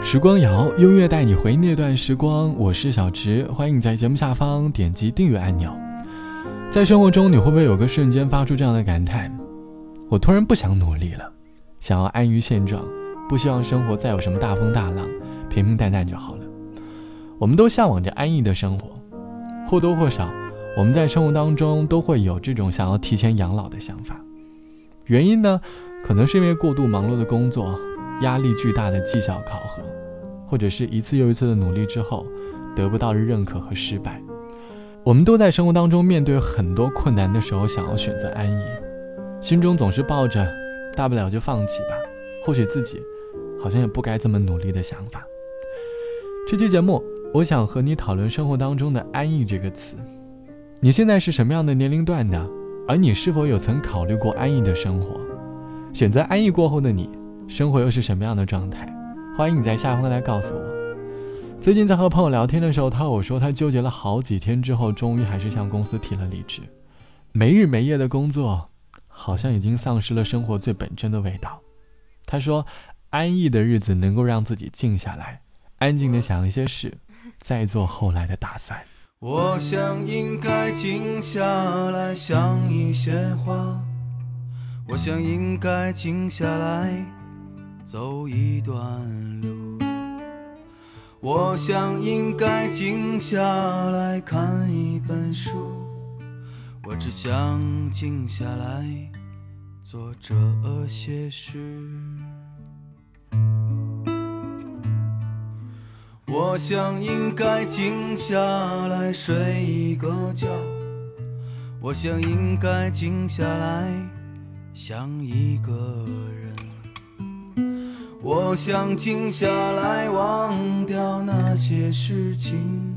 时光谣，音乐带你回那段时光。我是小池，欢迎你在节目下方点击订阅按钮。在生活中，你会不会有个瞬间发出这样的感叹：我突然不想努力了，想要安于现状，不希望生活再有什么大风大浪，平平淡淡就好了。我们都向往着安逸的生活，或多或少，我们在生活当中都会有这种想要提前养老的想法。原因呢，可能是因为过度忙碌的工作，压力巨大的绩效考核，或者是一次又一次的努力之后得不到的认可和失败。我们都在生活当中面对很多困难的时候，想要选择安逸，心中总是抱着大不了就放弃吧，或许自己好像也不该这么努力的想法。这期节目。我想和你讨论生活当中的“安逸”这个词。你现在是什么样的年龄段呢？而你是否有曾考虑过安逸的生活？选择安逸过后的你，生活又是什么样的状态？欢迎你在下方来告诉我。最近在和朋友聊天的时候，他和我说，他纠结了好几天之后，终于还是向公司提了离职。没日没夜的工作，好像已经丧失了生活最本真的味道。他说，安逸的日子能够让自己静下来，安静的想一些事。再做后来的打算。我想应该静下来想一些话，我想应该静下来走一段路，我想应该静下来看一本书，我只想静下来做这些事。我想应该静下来睡一个觉，我想应该静下来想一个人，我想静下来忘掉那些事情，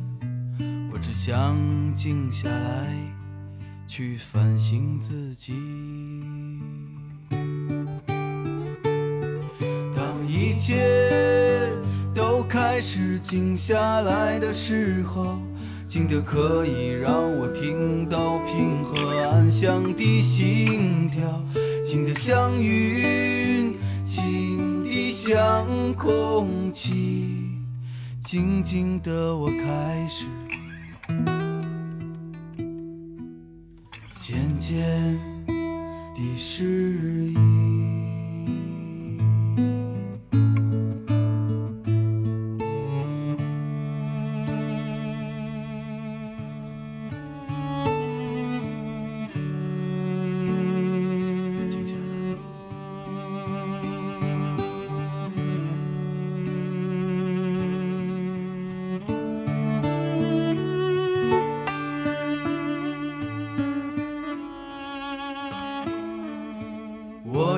我只想静下来去反省自己。当一切都。开始静下来的时候，静得可以让我听到平和安详的心跳，静得像雨，像空气，静静的我开始渐渐地适应。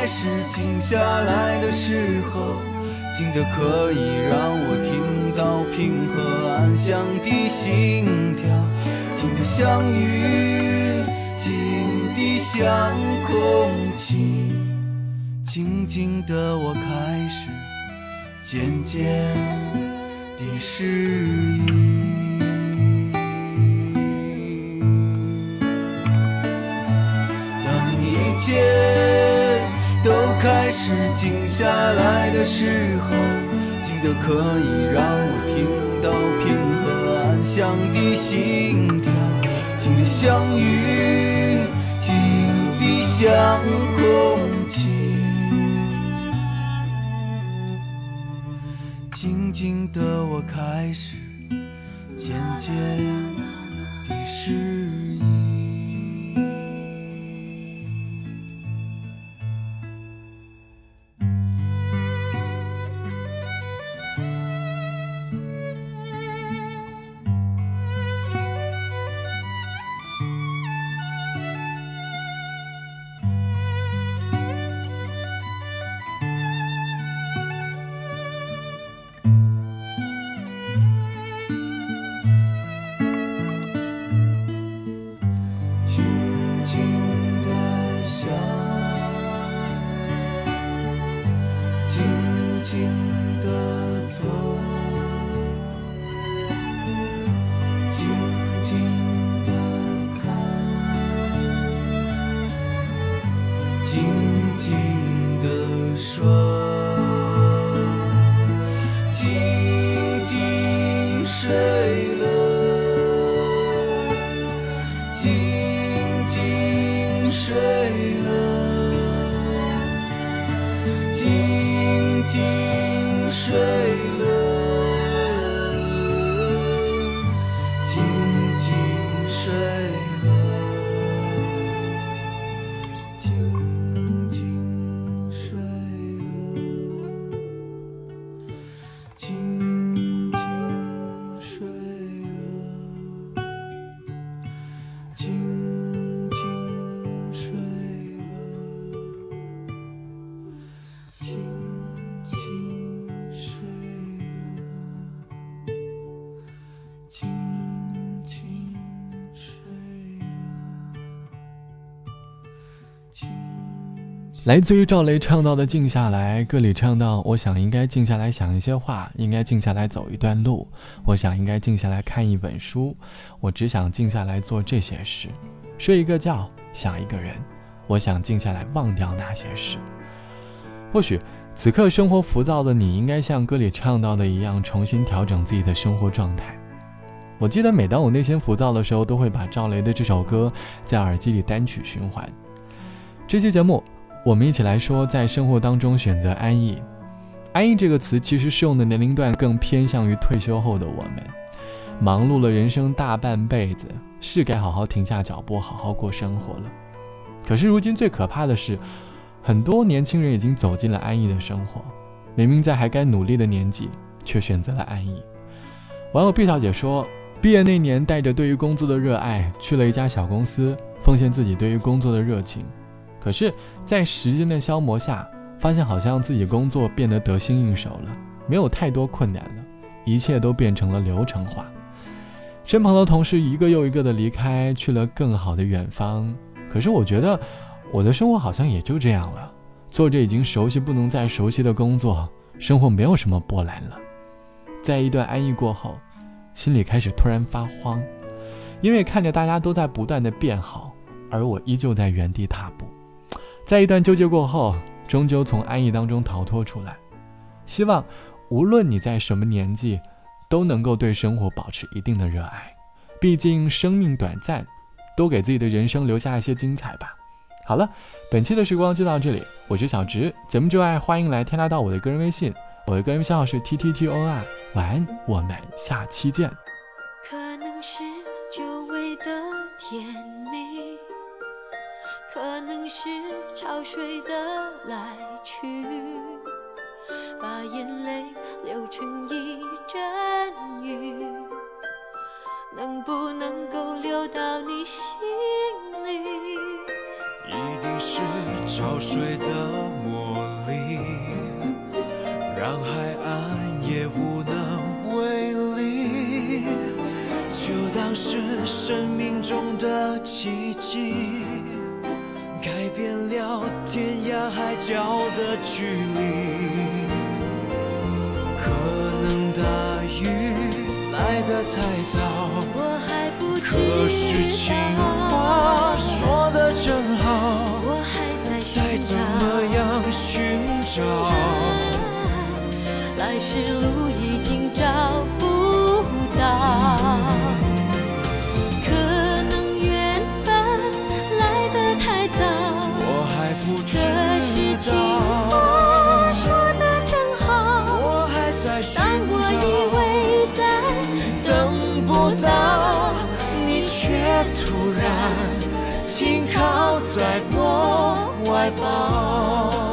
开始静下来的时候，静得可以让我听到平和安详的心跳，静得像云，静得像空气，静静的我开始渐渐地适应。是静下来的时候，静得可以让我听到平和安详的心跳，静的像云，静的像空气，静静的我开始渐渐地适是。来自于赵雷唱到的“静下来”，歌里唱到：“我想应该静下来想一些话，应该静下来走一段路。我想应该静下来看一本书。我只想静下来做这些事，睡一个觉，想一个人。我想静下来忘掉那些事。或许此刻生活浮躁的你，应该像歌里唱到的一样，重新调整自己的生活状态。我记得每当我内心浮躁的时候，都会把赵雷的这首歌在耳机里单曲循环。这期节目。我们一起来说，在生活当中选择安逸。安逸这个词其实适用的年龄段更偏向于退休后的我们，忙碌了人生大半辈子，是该好好停下脚步，好好过生活了。可是如今最可怕的是，很多年轻人已经走进了安逸的生活，明明在还该努力的年纪，却选择了安逸。网友毕小姐说，毕业那年带着对于工作的热爱去了一家小公司，奉献自己对于工作的热情。可是，在时间的消磨下，发现好像自己工作变得得心应手了，没有太多困难了，一切都变成了流程化。身旁的同事一个又一个的离开，去了更好的远方。可是我觉得，我的生活好像也就这样了，做着已经熟悉不能再熟悉的工作，生活没有什么波澜了。在一段安逸过后，心里开始突然发慌，因为看着大家都在不断的变好，而我依旧在原地踏。在一段纠结过后，终究从安逸当中逃脱出来。希望无论你在什么年纪，都能够对生活保持一定的热爱。毕竟生命短暂，多给自己的人生留下一些精彩吧。好了，本期的时光就到这里，我是小直。节目之外，欢迎来添加到我的个人微信，我的个人微信号是 t t t o r。晚安，我们下期见。水的来去，把眼泪流成一阵雨，能不能够流到你心里？一定是潮水的魔力，让海岸也无能为力，就当是生命中的奇迹。天涯海角的距离，可能大雨来得太早，我还不可是情话说的真好，我还在再怎么样寻找，来时路在我怀抱。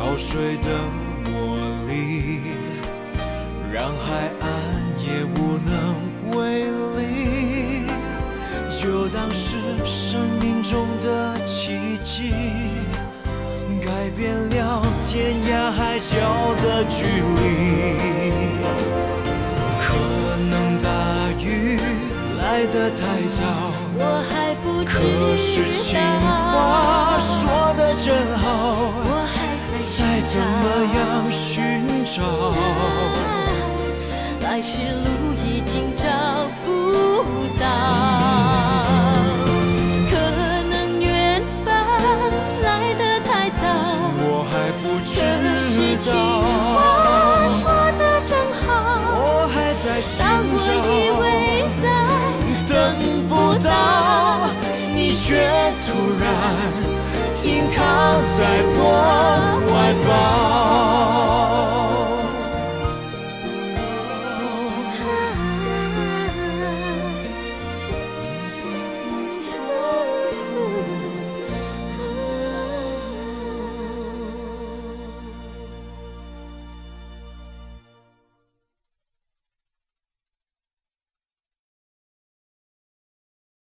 潮水的魔力，让海岸也无能为力，就当是生命中的奇迹，改变了天涯海角的距离。可能大雨来得太早，可是情话说得真好。再怎么。样寻找。来时路已经找不到，可能缘分来得太早，我还不可是知情话道，说得真好，我还在寻当我以找，为在等不到，你却突然停靠在我